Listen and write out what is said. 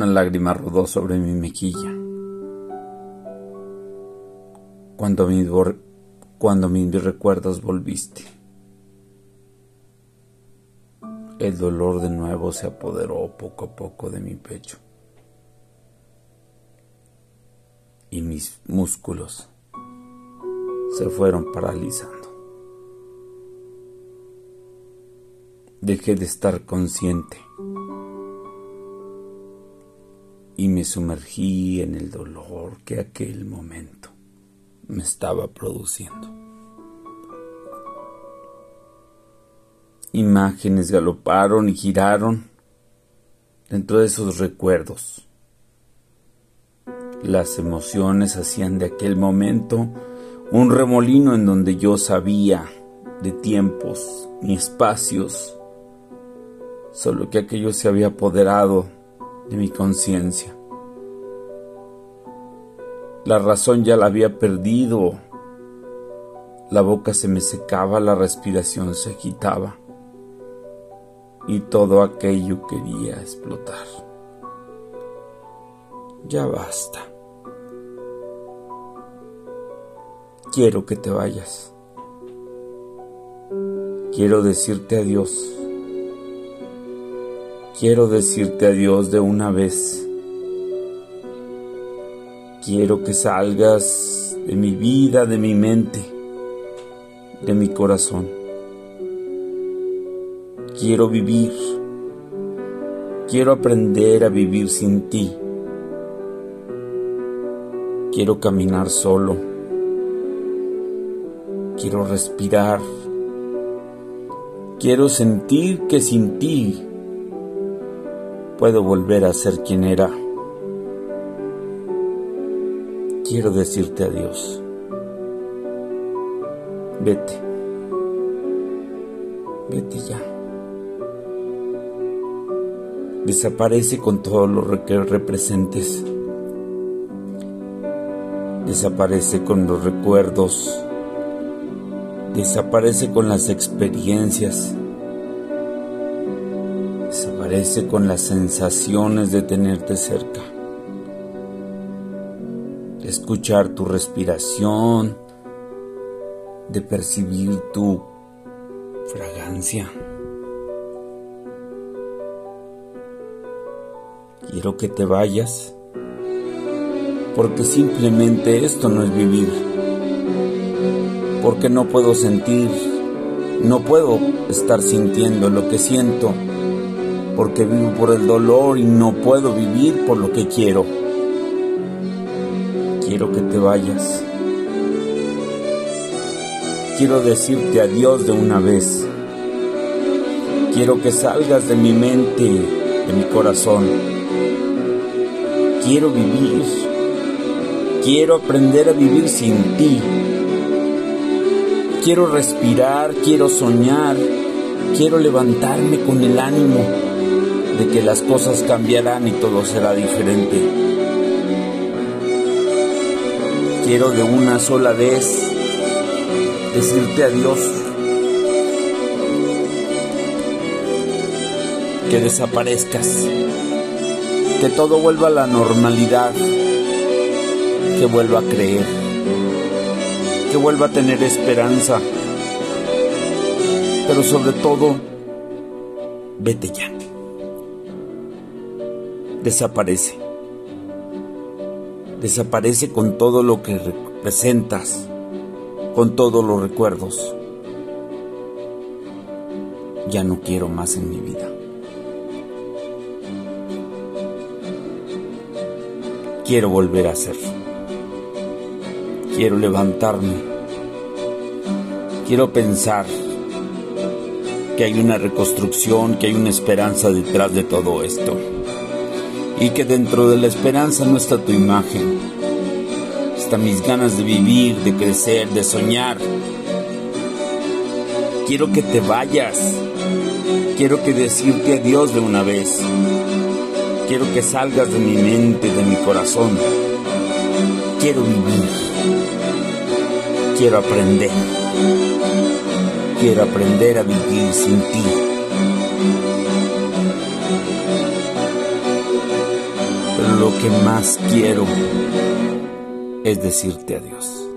Una lágrima rodó sobre mi mejilla. Cuando, cuando mis recuerdos volviste. El dolor de nuevo se apoderó poco a poco de mi pecho. Y mis músculos se fueron paralizando. Dejé de estar consciente me sumergí en el dolor que aquel momento me estaba produciendo. Imágenes galoparon y giraron dentro de esos recuerdos. Las emociones hacían de aquel momento un remolino en donde yo sabía de tiempos ni espacios, solo que aquello se había apoderado de mi conciencia. La razón ya la había perdido. La boca se me secaba, la respiración se agitaba y todo aquello quería explotar. Ya basta. Quiero que te vayas. Quiero decirte adiós. Quiero decirte adiós de una vez. Quiero que salgas de mi vida, de mi mente, de mi corazón. Quiero vivir. Quiero aprender a vivir sin ti. Quiero caminar solo. Quiero respirar. Quiero sentir que sin ti puedo volver a ser quien era. Quiero decirte adiós. Vete. Vete ya. Desaparece con todo lo que representes. Desaparece con los recuerdos. Desaparece con las experiencias desaparece con las sensaciones de tenerte cerca, escuchar tu respiración, de percibir tu fragancia. Quiero que te vayas, porque simplemente esto no es vivir, porque no puedo sentir, no puedo estar sintiendo lo que siento porque vivo por el dolor y no puedo vivir por lo que quiero. Quiero que te vayas. Quiero decirte adiós de una vez. Quiero que salgas de mi mente, de mi corazón. Quiero vivir. Quiero aprender a vivir sin ti. Quiero respirar, quiero soñar, quiero levantarme con el ánimo de que las cosas cambiarán y todo será diferente. Quiero de una sola vez decirte adiós. Que desaparezcas. Que todo vuelva a la normalidad. Que vuelva a creer. Que vuelva a tener esperanza. Pero sobre todo, vete ya desaparece. Desaparece con todo lo que representas, con todos los recuerdos. Ya no quiero más en mi vida. Quiero volver a ser. Quiero levantarme. Quiero pensar que hay una reconstrucción, que hay una esperanza detrás de todo esto y que dentro de la esperanza no está tu imagen, están mis ganas de vivir, de crecer, de soñar. Quiero que te vayas, quiero que decirte adiós de una vez, quiero que salgas de mi mente, de mi corazón. Quiero vivir, quiero aprender, quiero aprender a vivir sin ti. Lo que más quiero es decirte adiós.